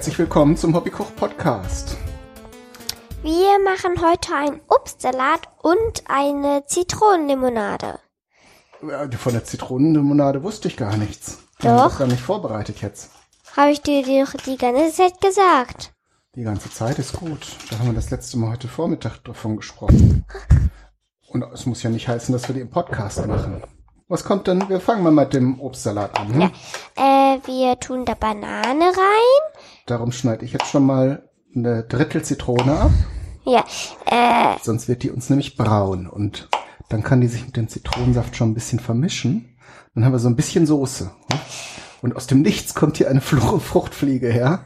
Herzlich willkommen zum Hobbykoch Podcast. Wir machen heute einen Obstsalat und eine Zitronenlimonade. Äh, Von der Zitronenlimonade wusste ich gar nichts. Doch. doch gar nicht vorbereitet jetzt. Habe ich dir doch die ganze Zeit gesagt. Die ganze Zeit ist gut. Da haben wir das letzte Mal heute Vormittag davon gesprochen. Und es muss ja nicht heißen, dass wir die im Podcast machen. Was kommt denn? Wir fangen mal mit dem Obstsalat an. Hm? Äh, wir tun da Banane rein. Darum schneide ich jetzt schon mal eine Drittel Zitrone ab. Ja, äh, Sonst wird die uns nämlich braun. Und dann kann die sich mit dem Zitronensaft schon ein bisschen vermischen. Dann haben wir so ein bisschen Soße. Und aus dem Nichts kommt hier eine Fruchtfliege her.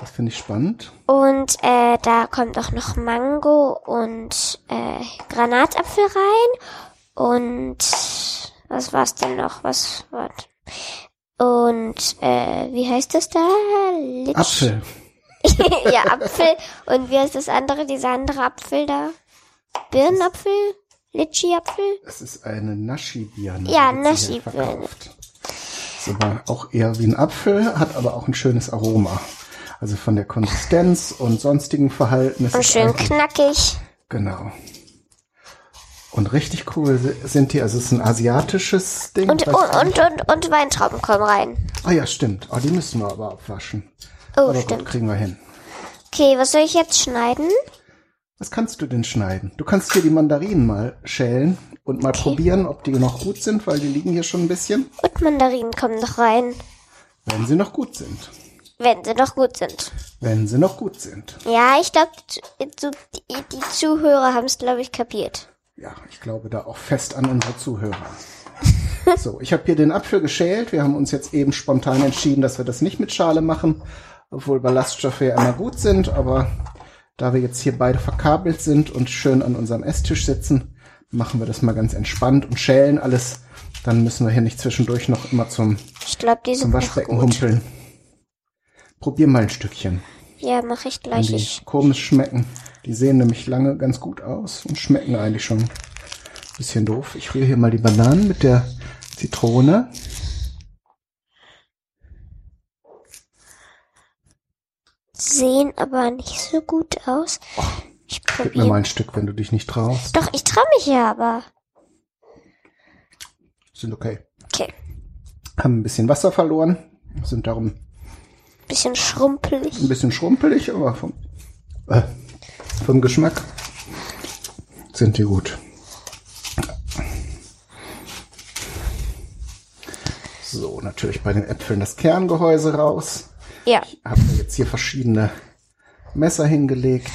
Das finde ich spannend. und äh, da kommt auch noch Mango und äh, Granatapfel rein. Und was war's denn noch? Was war? Und äh, wie heißt das da? Litsch- Apfel. ja, Apfel. Und wie heißt das andere, dieser andere Apfel da? Birnenapfel? Litschi-Apfel? Das ist eine Naschi-Birne. Ja, Naschi-Birne. Ist aber auch eher wie ein Apfel, hat aber auch ein schönes Aroma. Also von der Konsistenz und sonstigen Verhalten ist Und schön knackig. Genau. Und richtig cool si- sind die, also es ist ein asiatisches Ding. Und, und, und, und, und Weintrauben kommen rein. Ah ja, stimmt. Ah, die müssen wir aber abwaschen. Oh, aber gut, stimmt. kriegen wir hin. Okay, was soll ich jetzt schneiden? Was kannst du denn schneiden? Du kannst hier die Mandarinen mal schälen und mal probieren, ob die noch gut sind, weil die liegen hier schon ein bisschen. Und Mandarinen kommen noch rein. Wenn sie noch gut sind. Wenn sie noch gut sind. Wenn sie noch gut sind. Ja, ich glaube, die, die, die Zuhörer haben es, glaube ich, kapiert. Ja, ich glaube da auch fest an unsere Zuhörer. So, ich habe hier den Apfel geschält. Wir haben uns jetzt eben spontan entschieden, dass wir das nicht mit Schale machen, obwohl Ballaststoffe ja immer gut sind. Aber da wir jetzt hier beide verkabelt sind und schön an unserem Esstisch sitzen, machen wir das mal ganz entspannt und schälen alles. Dann müssen wir hier nicht zwischendurch noch immer zum, die zum Waschbecken humpeln. Probier mal ein Stückchen. Ja, mache ich Wenn gleich. die Ich, komisch schmecken. Die sehen nämlich lange ganz gut aus und schmecken eigentlich schon ein bisschen doof. Ich rühre hier mal die Bananen mit der Zitrone. sehen aber nicht so gut aus. Ich Gib mir mal ein Stück, wenn du dich nicht traust. Doch, ich traue mich ja aber. Sind okay. Okay. Haben ein bisschen Wasser verloren. Sind darum Bisschen schrumpelig. ein bisschen schrumpelig, aber vom, äh, vom Geschmack sind die gut. So, natürlich bei den Äpfeln das Kerngehäuse raus. Ja. habe mir jetzt hier verschiedene Messer hingelegt.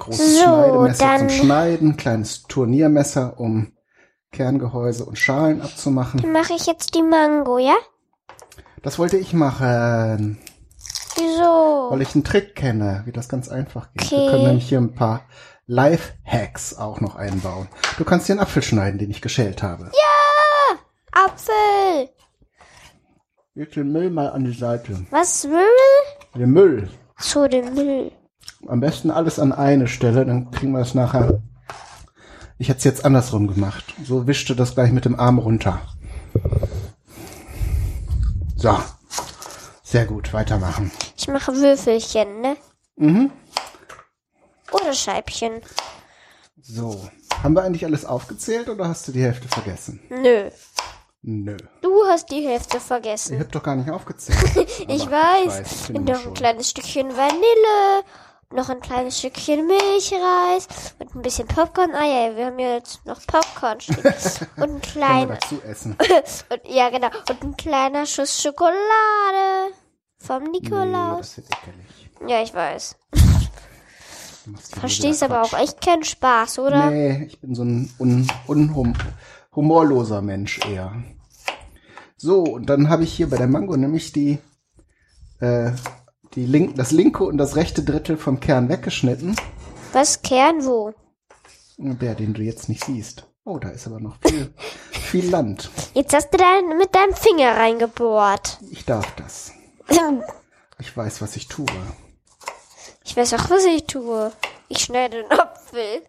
Großes So, Schneidemesser dann- zum Schneiden, kleines Turniermesser, um Kerngehäuse und Schalen abzumachen. Dann mache ich jetzt die Mango, ja? Das wollte ich machen, Wieso? weil ich einen Trick kenne, wie das ganz einfach geht. Okay. Wir können nämlich hier ein paar Life-Hacks auch noch einbauen. Du kannst hier einen Apfel schneiden, den ich geschält habe. Apfel! Leg den Müll mal an die Seite. Was Müll? Den Müll. So, den Müll. Am besten alles an eine Stelle, dann kriegen wir es nachher. Ich hätte es jetzt andersrum gemacht. So wischte das gleich mit dem Arm runter. So. Sehr gut, weitermachen. Ich mache Würfelchen, ne? Mhm. Oder Scheibchen. So. Haben wir eigentlich alles aufgezählt oder hast du die Hälfte vergessen? Nö. Nö. Du hast die Hälfte Ich vergessen. hab doch gar nicht aufgezählt. Ich weiß. ich immer noch ein schon. kleines Stückchen Vanille. Noch ein kleines Stückchen Milchreis. Und ein bisschen Popcorn. Ah ja, wir haben ja jetzt noch Popcorn stehen. Und ein kleiner. dazu essen. Und, ja, genau. Und ein kleiner Schuss Schokolade. Vom Nee, Nikolaus. das wird ekelig. Ja, ich weiß. Verstehst aber auch echt keinen Spaß, oder? Nee, ich bin so ein un, unhum, humorloser Mensch eher. So, und dann habe ich hier bei der Mango nämlich die, äh, die link, das linke und das rechte Drittel vom Kern weggeschnitten. Was Kern wo? Der, den du jetzt nicht siehst. Oh, da ist aber noch viel, viel Land. Jetzt hast du dein, mit deinem Finger reingebohrt. Ich darf das. Ich weiß, was ich tue. Ich weiß auch, was ich tue. Ich schneide den Apfel.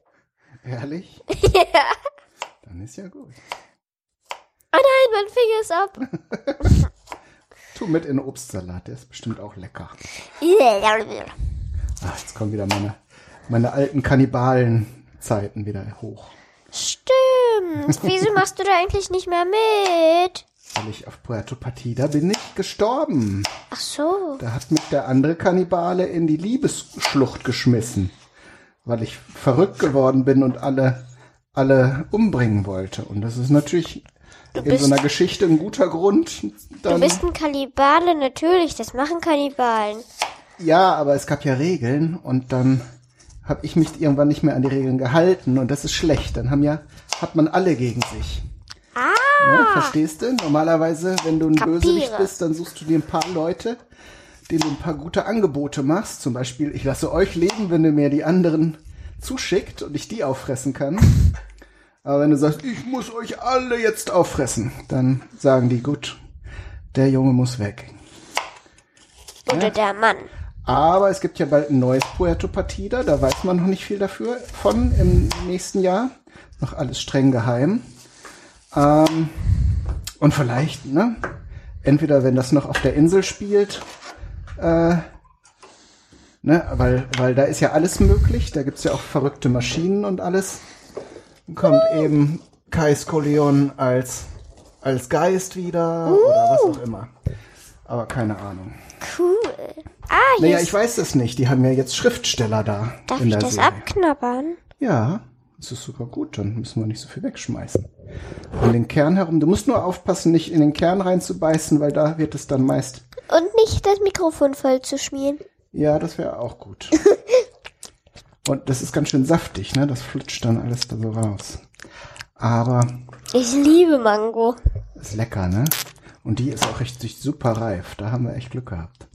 Ehrlich? ja. Dann ist ja gut. Oh nein, mein Finger ist ab. Tu mit in den Obstsalat, der ist bestimmt auch lecker. Ach, jetzt kommen wieder meine, meine alten Kannibalen-Zeiten wieder hoch. Stimmt. Wieso machst du da eigentlich nicht mehr mit? Weil ich auf Puerto Partida bin nicht gestorben. Ach so. Da hat mich der andere Kannibale in die Liebesschlucht geschmissen. Weil ich verrückt geworden bin und alle, alle umbringen wollte. Und das ist natürlich in bist- so einer Geschichte ein guter Grund. Du Dann, bist ein Kannibale, natürlich. Das machen Kannibalen. ja, aber es gab ja Regeln und dann habe ich mich irgendwann nicht mehr an die Regeln gehalten und das ist schlecht. Dann haben ja, hat man alle gegen sich. Ah, Ne, verstehst du? Normalerweise, wenn du ein Kapiere. Bösewicht bist, dann suchst du dir ein paar Leute, denen du ein paar gute Angebote machst. Zum Beispiel, ich lasse euch leben, wenn ihr mir die anderen zuschickt und ich die auffressen kann. Aber wenn du sagst, ich muss euch alle jetzt auffressen, dann sagen die, gut, der Junge muss weg. oder der Mann. Aber es gibt ja bald ein neues Puerto Partida, da weiß man noch nicht viel dafür von im nächsten Jahr. Noch alles streng geheim. Ähm, und vielleicht, ne? Entweder wenn das noch auf der Insel spielt, äh, ne, weil, weil da ist ja alles möglich, da gibt's ja auch verrückte Maschinen und alles. Dann kommt eben Kai Skolion als, als Geist wieder oder was auch immer. Aber keine Ahnung. Cool. Ah, hier Naja, ich weiß es nicht. Die haben ja jetzt Schriftsteller da darf in ich das Serie. abknabbern? Ja, das ist sogar gut. Dann müssen wir nicht so viel wegschmeißen. Um den Kern herum. Du musst nur aufpassen, nicht in den Kern reinzubeißen, weil da wird es dann meist. Und nicht das Mikrofon voll zu schmieren. Ja, das wäre auch gut. Und das ist ganz schön saftig, ne? Das flutscht dann alles da so raus. Aber Ich liebe Mango. ist lecker, ne? Und die ist auch richtig super reif. Da haben wir echt Glück gehabt.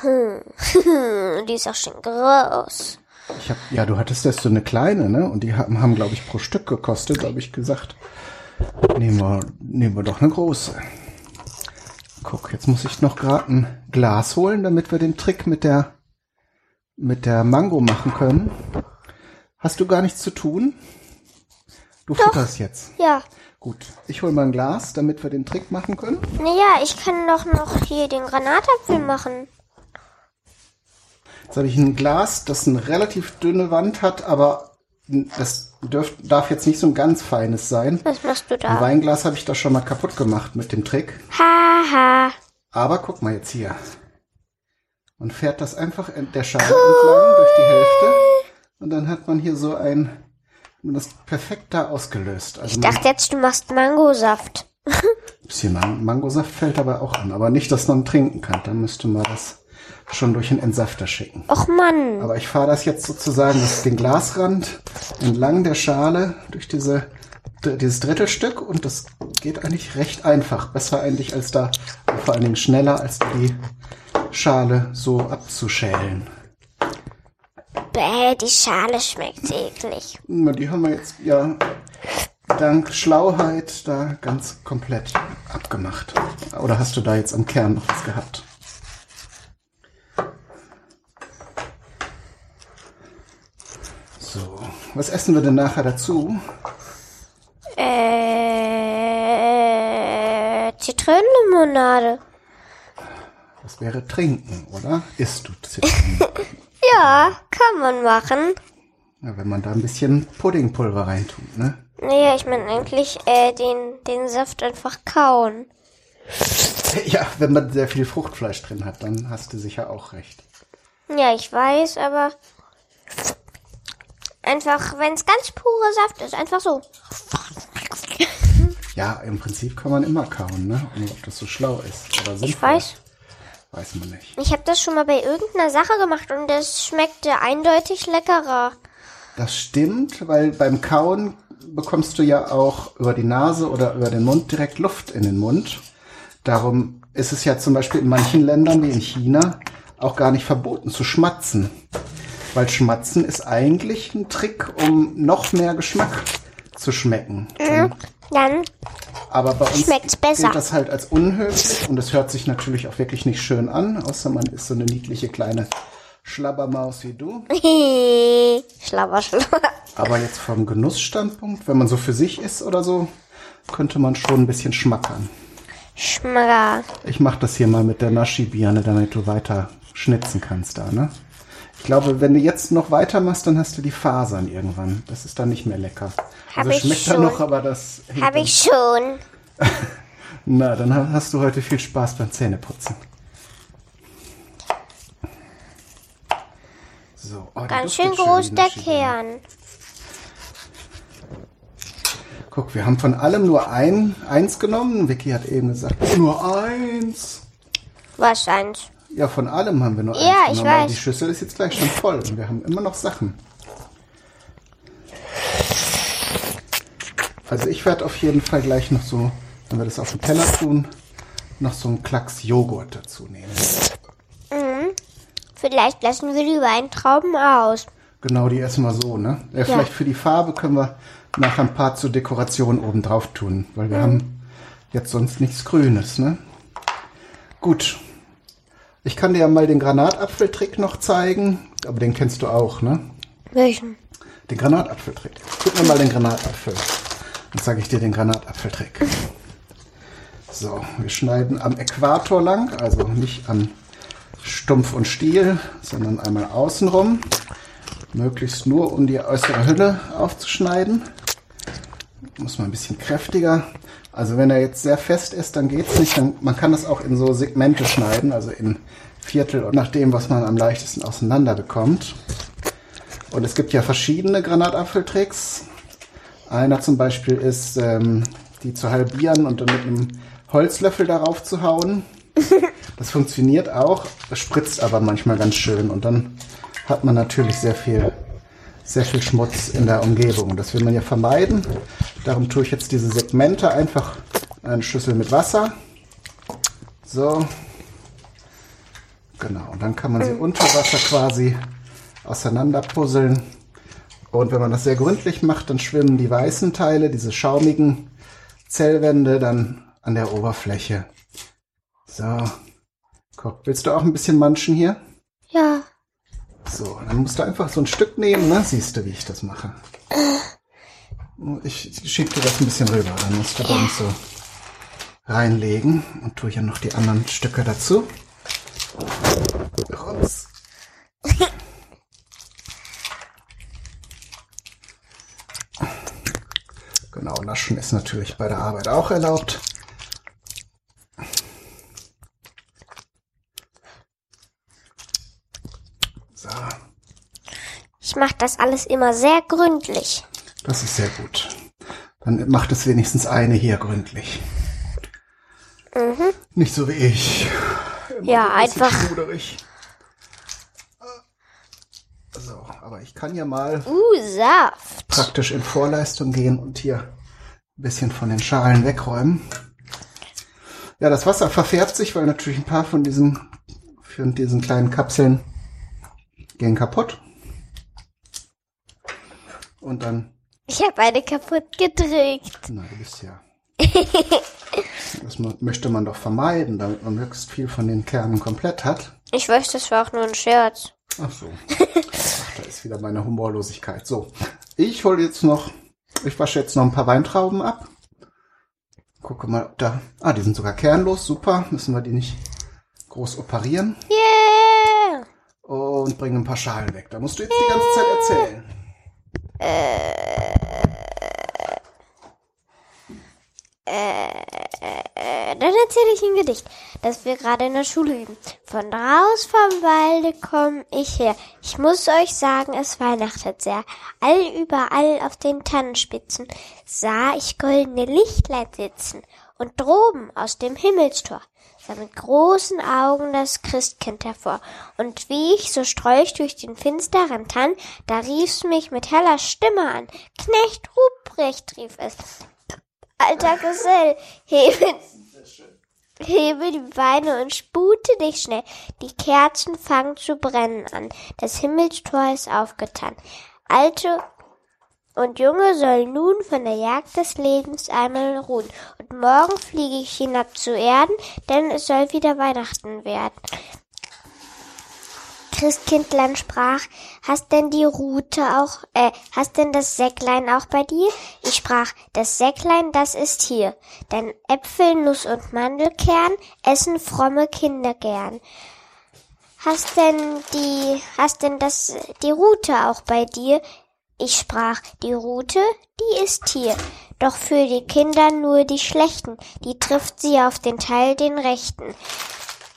Hm, die ist auch schon groß. Ich hab, ja, du hattest das so eine kleine, ne? Und die haben, haben glaube ich, pro Stück gekostet. Habe ich gesagt, nehmen wir, nehmen wir doch eine große. Guck, jetzt muss ich noch gerade ein Glas holen, damit wir den Trick mit der, mit der Mango machen können. Hast du gar nichts zu tun? Du futterst jetzt. Ja. Gut, ich hol mal ein Glas, damit wir den Trick machen können. Naja, ich kann doch noch hier den Granatapfel machen. Jetzt habe ich ein Glas, das eine relativ dünne Wand hat, aber das dürf, darf jetzt nicht so ein ganz feines sein. Was machst du Ein da? Weinglas habe ich da schon mal kaputt gemacht mit dem Trick. Haha. Aber guck mal jetzt hier. Man fährt das einfach in der Schale entlang durch die Hälfte. Und dann hat man hier so ein, das perfekt da ausgelöst. Also Ich dachte jetzt, du machst Mangosaft. ein bisschen Man Mangosaft fällt aber auch an. Aber nicht, dass man trinken kann. Dann müsste man das schon durch den Entsafter schicken. Och Mann. Aber ich fahre das jetzt sozusagen, den Glasrand entlang der Schale durch diese, dieses Drittelstück und das geht eigentlich recht einfach. Besser eigentlich als da, vor allen Dingen schneller als die Schale so abzuschälen. Bäh, die Schale schmeckt eklig. Na, Die haben wir jetzt ja dank Schlauheit da ganz komplett abgemacht. Oder hast du da jetzt am Kern noch was gehabt? So, was essen wir denn nachher dazu? Äh, Zitronenlimonade. Das wäre trinken, oder? Isst du Zitronen? Ja, kann man machen. ja, wenn man da ein bisschen Puddingpulver reintut, ne? Naja, ich meine eigentlich äh, den, den Saft einfach kauen. Ja, wenn man sehr viel Fruchtfleisch drin hat, dann hast du sicher auch recht. Ja, ich weiß, aber einfach, wenn es ganz pure Saft ist, einfach so. Ja, im Prinzip kann man immer kauen, ne? Und ob das so schlau ist oder sinnvoll. Ich weiß. Weiß man nicht. Ich habe das schon mal bei irgendeiner Sache gemacht und das schmeckte eindeutig leckerer. Das stimmt, weil beim Kauen bekommst du ja auch über die Nase oder über den Mund direkt Luft in den Mund. Darum ist es ja zum Beispiel in manchen Ländern wie in China auch gar nicht verboten zu schmatzen. Weil Schmatzen ist eigentlich ein Trick, um noch mehr Geschmack zu schmecken. Dann, Aber bei uns Schmeckt's besser. gilt das halt als unhöflich und es hört sich natürlich auch wirklich nicht schön an, außer man ist so eine niedliche kleine Schlabbermaus wie du. schlabber, schlabber. Aber jetzt vom Genussstandpunkt, wenn man so für sich ist oder so, könnte man schon ein bisschen schmackern. Schmager. Ich mach das hier mal mit der Naschi-Birne, damit du weiter schnitzen kannst da, ne? Ich glaube, wenn du jetzt noch weitermachst, dann hast du die Fasern irgendwann. Das ist dann nicht mehr lecker. Hab also ich schmeckt dann schon. noch, aber das. Habe ich schon. Na, dann ha- hast du heute viel Spaß beim Zähneputzen. So, oh, Ganz schön groß der. Kern. Guck, wir haben von allem nur ein, eins genommen. Vicky hat eben gesagt, nur eins. Was eins? Ja, von allem haben wir nur Ja, eins ich genommen. aber weiß. Die Schüssel ist jetzt gleich schon voll und wir haben immer noch Sachen. Also ich werde auf jeden Fall gleich noch so, wenn wir das auf den Teller tun, noch so einen Klacks Joghurt dazu nehmen. Vielleicht lassen wir die Weintrauben aus. Genau, die essen wir so, ne? Ja, vielleicht für die Farbe können wir nachher ein paar zur Dekoration oben drauf tun, weil wir haben jetzt sonst nichts Grünes, ne? Gut. Ich kann dir ja mal den Granatapfeltrick noch zeigen, aber den kennst du auch, ne? Welchen? Den Granatapfeltrick. Gib mir mal den Granatapfel. Dann zeige ich dir den Granatapfeltrick. So, wir schneiden am Äquator lang, also nicht an Stumpf und Stiel, sondern einmal außenrum. Möglichst nur, um die äußere Hülle aufzuschneiden. Muss man ein bisschen kräftiger. Also wenn er jetzt sehr fest ist, dann geht's nicht. Dann, man kann das auch in so Segmente schneiden, also in Viertel und nach dem, was man am leichtesten auseinander bekommt. Und es gibt ja verschiedene Granatapfeltricks. Einer zum Beispiel ist, ähm, die zu halbieren und dann mit einem Holzlöffel darauf zu hauen. Das funktioniert auch, es spritzt aber manchmal ganz schön und dann hat man natürlich sehr viel, sehr viel Schmutz in der Umgebung. Und das will man ja vermeiden. Darum tue ich jetzt diese Segmente einfach in eine Schüssel mit Wasser. So. Genau, und dann kann man sie unter Wasser quasi auseinanderpuzzeln. Und wenn man das sehr gründlich macht, dann schwimmen die weißen Teile, diese schaumigen Zellwände, dann an der Oberfläche. So. Guck, willst du auch ein bisschen manchen hier? Ja. So, dann musst du einfach so ein Stück nehmen, ne? Siehst du, wie ich das mache. Ich schieb dir das ein bisschen rüber, dann musst du dann so reinlegen und tue hier noch die anderen Stücke dazu. Rums. Genau, naschen ist natürlich bei der Arbeit auch erlaubt. Ich mache das alles immer sehr gründlich. Das ist sehr gut. Dann macht es wenigstens eine hier gründlich. Nicht so wie ich. Immer Ja, ein einfach- schluderig. So, aber ich kann ja mal Uh, Saft. praktisch in Vorleistung gehen und hier ein bisschen von den Schalen wegräumen. Ja, das Wasser verfärbt sich, weil natürlich ein paar von diesen, von diesen kleinen Kapseln gehen kaputt. Und dann, Ich habe eine kaputt gedrückt. na, du bist ja. Das möchte man doch vermeiden, damit man möglichst viel von den Kernen komplett hat. Ich weiß, das war auch nur ein Scherz. Ach so. Ach, da ist wieder meine Humorlosigkeit. So, ich hole jetzt noch, ich wasche jetzt noch ein paar Weintrauben ab. Gucke mal, ob da, ah, die sind sogar kernlos, super. Müssen wir die nicht groß operieren. Yeah. Und bringen ein paar Schalen weg. Da musst du jetzt die ganze Zeit erzählen. Äh, dann erzähle ich ein Gedicht, das wir gerade in der Schule üben. Von draus vom Walde komm ich her. Ich muss euch sagen, es weihnachtet sehr. All überall auf den Tannenspitzen sah ich goldene Lichtlein sitzen. Und droben aus dem Himmelstor sah mit großen Augen das Christkind hervor. Und wie ich so strolch durch den finsteren Tann, da rief's mich mit heller Stimme an. Knecht Ruprecht, rief es. Alter Gesell, hebe, hebe die Beine und spute dich schnell. Die Kerzen fangen zu brennen an. Das Himmelstor ist aufgetan. Alte und Junge sollen nun von der Jagd des Lebens einmal ruhen. Und morgen fliege ich hinab zu Erden, denn es soll wieder Weihnachten werden. Christkindlein sprach, hast denn die Rute auch, äh, hast denn das Säcklein auch bei dir? Ich sprach, das Säcklein, das ist hier. Denn Äpfel, Nuss und Mandelkern essen fromme Kinder gern. Hast denn die, hast denn das, die Rute auch bei dir? Ich sprach, die Rute, die ist hier. Doch für die Kinder nur die schlechten, die trifft sie auf den Teil den rechten.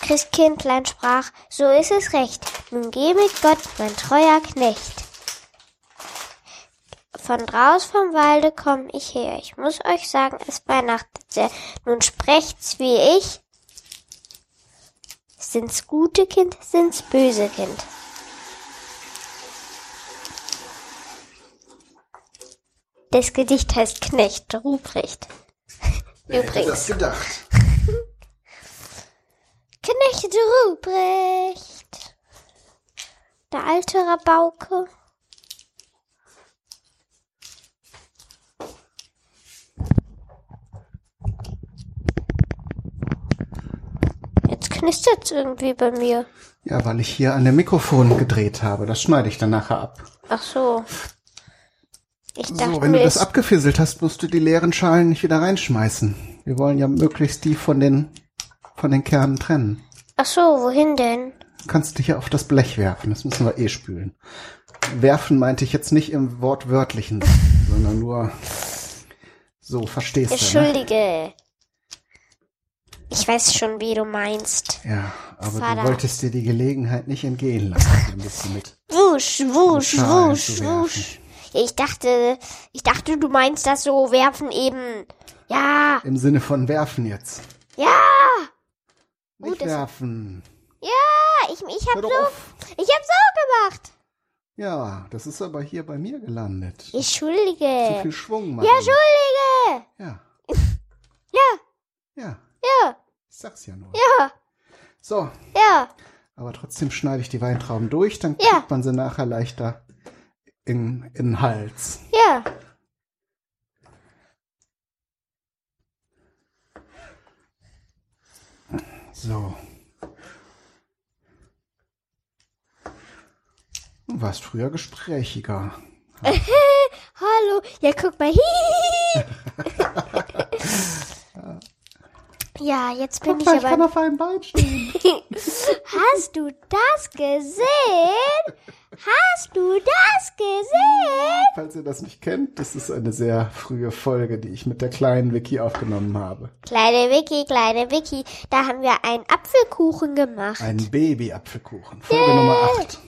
Christkindlein sprach, so ist es recht, nun gebe Gott mein treuer Knecht. Von draus vom Walde komm ich her, ich muss euch sagen, es weihnachtet sehr. Nun sprecht's wie ich. Sind's gute Kind, sind's böse Kind. Das Gedicht heißt Knecht Ruprecht. Wer hätte Übrigens. das gedacht? Knecht Ruprecht. Der alte Rabauke. Jetzt knistert's irgendwie bei mir. Ja, weil ich hier an dem Mikrofon gedreht habe. Das schneide ich dann nachher ab. Ach so. Ich dachte So, wenn du das es- abgefisselt hast, musst du die leeren Schalen nicht wieder reinschmeißen. Wir wollen ja möglichst die von den, von den Kernen trennen. Ach so, wohin denn? Du kannst dich ja auf das Blech werfen. Das müssen wir eh spülen. Werfen meinte ich jetzt nicht im wortwörtlichen, sondern nur so, verstehst du, ne? Entschuldige. Ich weiß schon, wie du meinst. Ja, aber Vater. du wolltest dir die Gelegenheit nicht entgehen lassen, ein bisschen mit. Wusch, wusch, wusch, wusch. Ich dachte, ich dachte, du meinst das so werfen eben. Ja, Im Sinne von werfen jetzt. ja, Nicht das- werfen. ja, ich, ich hab Hör doch so, auf. ich hab so gemacht. Ja, das ist aber hier bei mir gelandet. Zu Entschuldige. viel Schwung machen. Ja, Entschuldige. Ja, Ja, ja. ja, Ich sag's ja nur. ja, So, ja. aber trotzdem schneide ich die Weintrauben durch, dann Ja. kriegt man sie nachher leichter in, in den Hals. Ja. So. Du warst früher gesprächiger. Hallo. Ja, guck mal. ja, jetzt bin ich Guck mal, ich kann aber. auf einem Bein stehen. Hast du das gesehen? Hast du das gesehen? Falls ihr das nicht kennt, das ist eine sehr frühe Folge, die ich mit der kleinen Vicky aufgenommen habe. Kleine Vicky, kleine Vicky, da haben wir einen Apfelkuchen gemacht. Ein Baby-Apfelkuchen. Folge Nummer 8.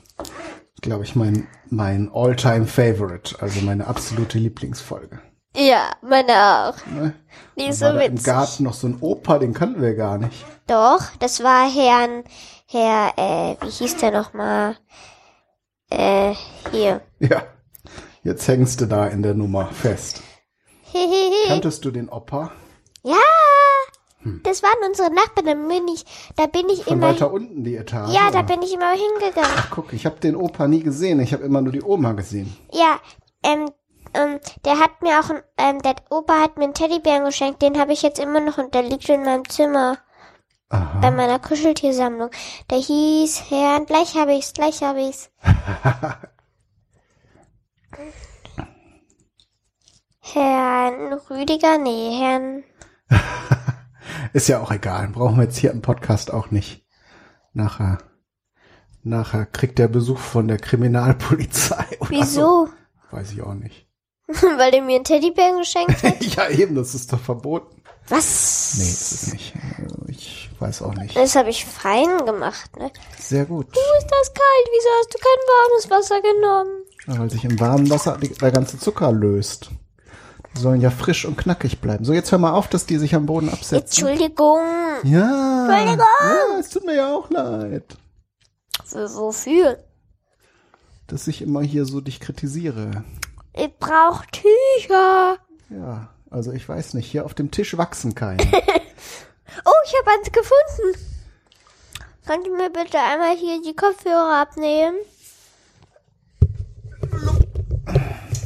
Glaube ich, mein, mein All-Time-Favorite, also meine absolute Lieblingsfolge. Ja, meine auch. Ne? Die ist so da im witzig. Garten noch so ein Opa, den kannten wir gar nicht. Doch, das war Herrn, Herr, äh, wie hieß der nochmal? Äh, hier. Ja, jetzt hängst du da in der Nummer fest. Kanntest du den Opa? Ja, das waren unsere Nachbarn. Da bin ich, da bin ich Von immer. weiter unten die Etage? Ja, da oder? bin ich immer hingegangen. Guck, ich habe den Opa nie gesehen. Ich habe immer nur die Oma gesehen. Ja, ähm, ähm, der hat mir auch, ähm, der Opa hat mir einen Teddybären geschenkt. Den habe ich jetzt immer noch und der liegt in meinem Zimmer bei Aha. meiner Kuscheltiersammlung. Der hieß Herrn, gleich habe ich's, gleich habe ich's. Herrn Rüdiger, nee, Herrn, Ist ja auch egal. Brauchen wir jetzt hier im Podcast auch nicht. Nachher, nachher kriegt der Besuch von der Kriminalpolizei. Oder wieso? So. Weiß ich auch nicht. Weil der mir einen Teddybären geschenkt hat? ja, eben, das ist doch verboten. Was? Nee, ist es nicht. Also, Ich weiß auch nicht. Das habe ich fein gemacht, ne? Sehr gut. ist das kalt? Wieso hast du kein warmes Wasser genommen? Ja, weil sich im warmen Wasser der ganze Zucker löst. Die sollen ja frisch und knackig bleiben. So, jetzt hör mal auf, dass die sich am Boden absetzen. Entschuldigung. Ja. Entschuldigung. Ja, es tut mir ja auch leid, Für, wofür? dass ich immer hier so dich kritisiere. Ich brauch Tücher. Ja, also ich weiß nicht, hier auf dem Tisch wachsen keine. Oh, ich habe eins gefunden. Könnt ihr mir bitte einmal hier die Kopfhörer abnehmen?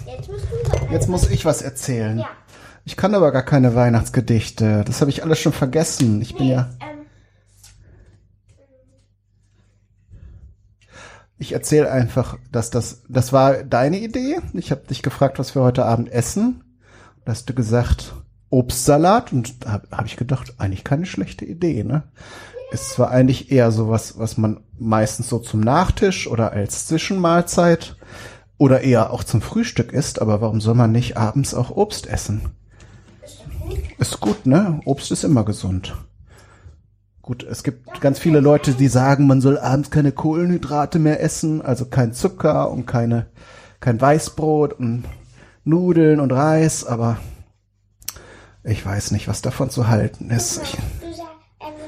Jetzt musst du Jetzt muss ich was erzählen. Ja. Ich kann aber gar keine Weihnachtsgedichte. Das habe ich alles schon vergessen. Ich bin ja. Ich erzähle einfach, dass das, das war deine Idee. Ich habe dich gefragt, was wir heute Abend essen. Da hast du gesagt, Obstsalat. Und da habe hab ich gedacht, eigentlich keine schlechte Idee, ne? Ist zwar eigentlich eher sowas, was man meistens so zum Nachtisch oder als Zwischenmahlzeit oder eher auch zum Frühstück isst, aber warum soll man nicht abends auch Obst essen? Ist gut, ne? Obst ist immer gesund. Gut, es gibt ganz viele Leute, die sagen, man soll abends keine Kohlenhydrate mehr essen, also kein Zucker und keine, kein Weißbrot und Nudeln und Reis, aber ich weiß nicht, was davon zu halten ist. Ich,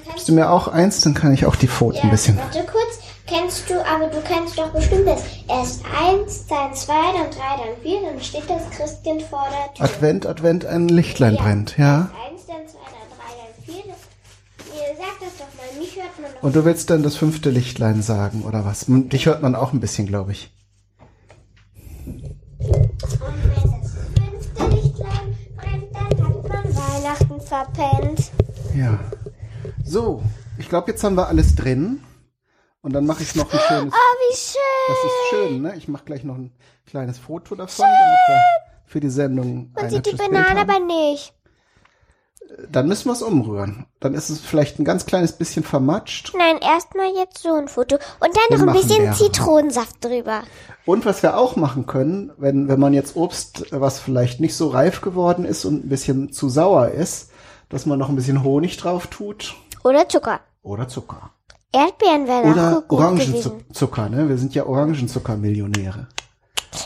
gibst du mir auch eins, dann kann ich auch die Pfoten ein bisschen. Warte kurz. Kennst du, aber du kennst doch bestimmt das. Erst eins, dann zwei, dann drei, dann vier, dann steht das Christkind vor der Tür. Advent, Advent, ein Lichtlein brennt, ja. Eins, dann zwei, dann drei, dann vier. Sagt das doch mal. Mich hört man doch. Und du willst dann das fünfte Lichtlein sagen, oder was? Dich hört man auch ein bisschen, glaube ich. Und wenn das fünfte Lichtlein brennt, dann hat man Weihnachten verpennt. Ja. So, ich glaube, jetzt haben wir alles drin. Und dann mache ich noch ein schönes. Oh, wie schön. Das ist schön, ne? Ich mache gleich noch ein kleines Foto davon, damit wir für die Sendung Man sieht die Banane aber nicht. Dann müssen wir es umrühren. Dann ist es vielleicht ein ganz kleines bisschen vermatscht. Nein, erstmal jetzt so ein Foto. Und dann Wir noch ein bisschen mehrere. Zitronensaft drüber. Und was wir auch machen können, wenn, wenn man jetzt Obst, was vielleicht nicht so reif geworden ist und ein bisschen zu sauer ist, dass man noch ein bisschen Honig drauf tut Oder Zucker. oder Zucker. Erdbeeren wären Oder. Orangenzucker, ne? Wir sind ja Orangenzucker-Millionäre.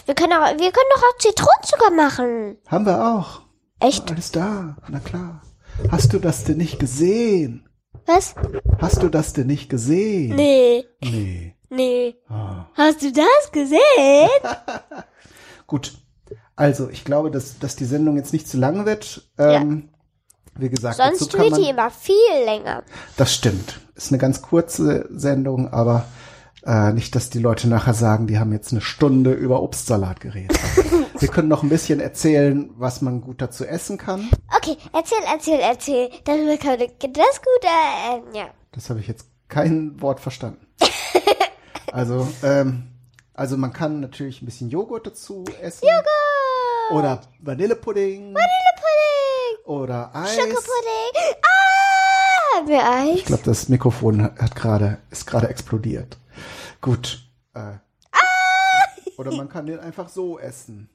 Wir können, auch, wir können doch auch Zitronenzucker machen. Haben wir auch. Echt? Alles da, na klar. Hast du das denn nicht gesehen? Was? Hast du das denn nicht gesehen? Nee, Nee. nee. Ah. Hast du das gesehen? Gut. Also, ich glaube, dass, dass die Sendung jetzt nicht zu lang wird. Ähm, Wie gesagt, Sonst wird die immer viel länger. Das stimmt. Ist eine ganz kurze Sendung, aber äh, nicht, dass die Leute nachher sagen, die haben jetzt eine Stunde über Obstsalat geredet. Wir können noch ein bisschen erzählen, was man gut dazu essen kann. Okay, erzähl, erzähl, erzähl. Darüber kann ich das gut, äh, ja. Das habe ich jetzt kein Wort verstanden. Also, ähm, also man kann natürlich ein bisschen Joghurt dazu essen. Joghurt! Oder Vanillepudding. Vanillepudding! Oder Eis. Schokopudding! Ah! Haben wir Eis? Ich glaube, das Mikrofon hat, hat gerade, ist gerade explodiert. Gut. Äh, Ah! Oder man kann den einfach so essen.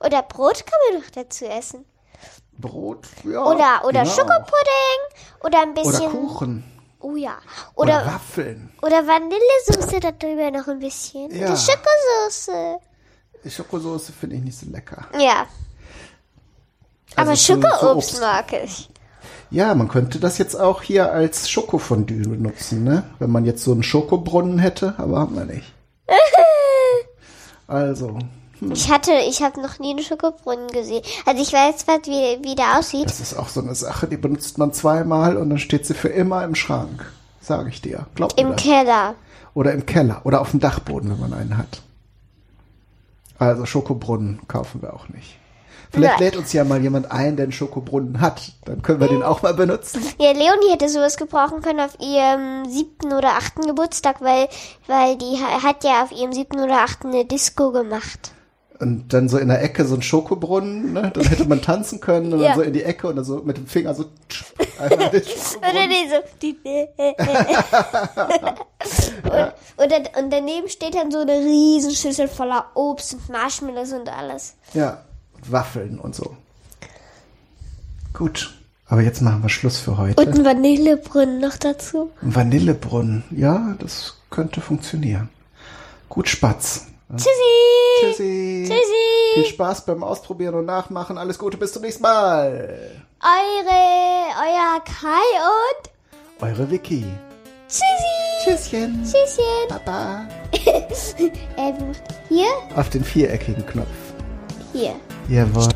Oder Brot kann man doch dazu essen. Brot, ja. Oder, oder genau. Schokopudding. Oder ein Oder bisschen. Kuchen. Oh ja. Oder, Oder, Waffeln. oder Vanillesoße da drüber noch ein bisschen. Ja. Oder Schokosoße. Schokosoße finde ich nicht so lecker. Ja. Aber Also zu Schokoobst Obst. mag ich. Ja, man könnte das jetzt auch hier als Schokofondue benutzen, ne? Wenn man jetzt so einen Schokobrunnen hätte, aber haben wir nicht. Also, Ich hatte, ich habe noch nie einen Schokobrunnen gesehen. Also ich weiß zwar, wie, wie der aussieht. das ist auch so eine Sache, die benutzt man zweimal und dann steht sie für immer im Schrank. Sage ich dir. Glaub mir Im das. Keller. Oder im Keller oder auf dem Dachboden, wenn man einen hat. Also Schokobrunnen kaufen wir auch nicht. Vielleicht Nein. lädt uns ja mal jemand ein, der einen Schokobrunnen hat. Dann können wir den auch mal benutzen. Ja, Leonie hätte sowas gebrauchen können auf ihrem siebten oder achten Geburtstag, weil, weil die ha- hat ja auf ihrem siebten oder achten eine Disco gemacht. Und dann so in der Ecke so ein Schokobrunnen, ne? Dann hätte man tanzen können und Ja. dann so in die Ecke und dann so mit dem Finger so einmal den Oder die so. Die, und, und, dann, und daneben steht dann so eine Riesenschüssel voller Obst und Marshmallows und alles. Ja, und Waffeln und so. Gut, aber jetzt machen wir Schluss für heute. Und ein Vanillebrunnen noch dazu. Ein Vanillebrunnen, ja, das könnte funktionieren. Gut, Spatz. Tschüssi! Tschüssi. Tschüssi! Viel Spaß beim Ausprobieren und Nachmachen. Alles Gute, bis zum nächsten Mal. Eure, euer Kai und Eure Vicky. Tschüssi! Tschüsschen. Tschüsschen! Baba. Äh, macht- hier? Auf den viereckigen Knopf. Hier. Jawohl.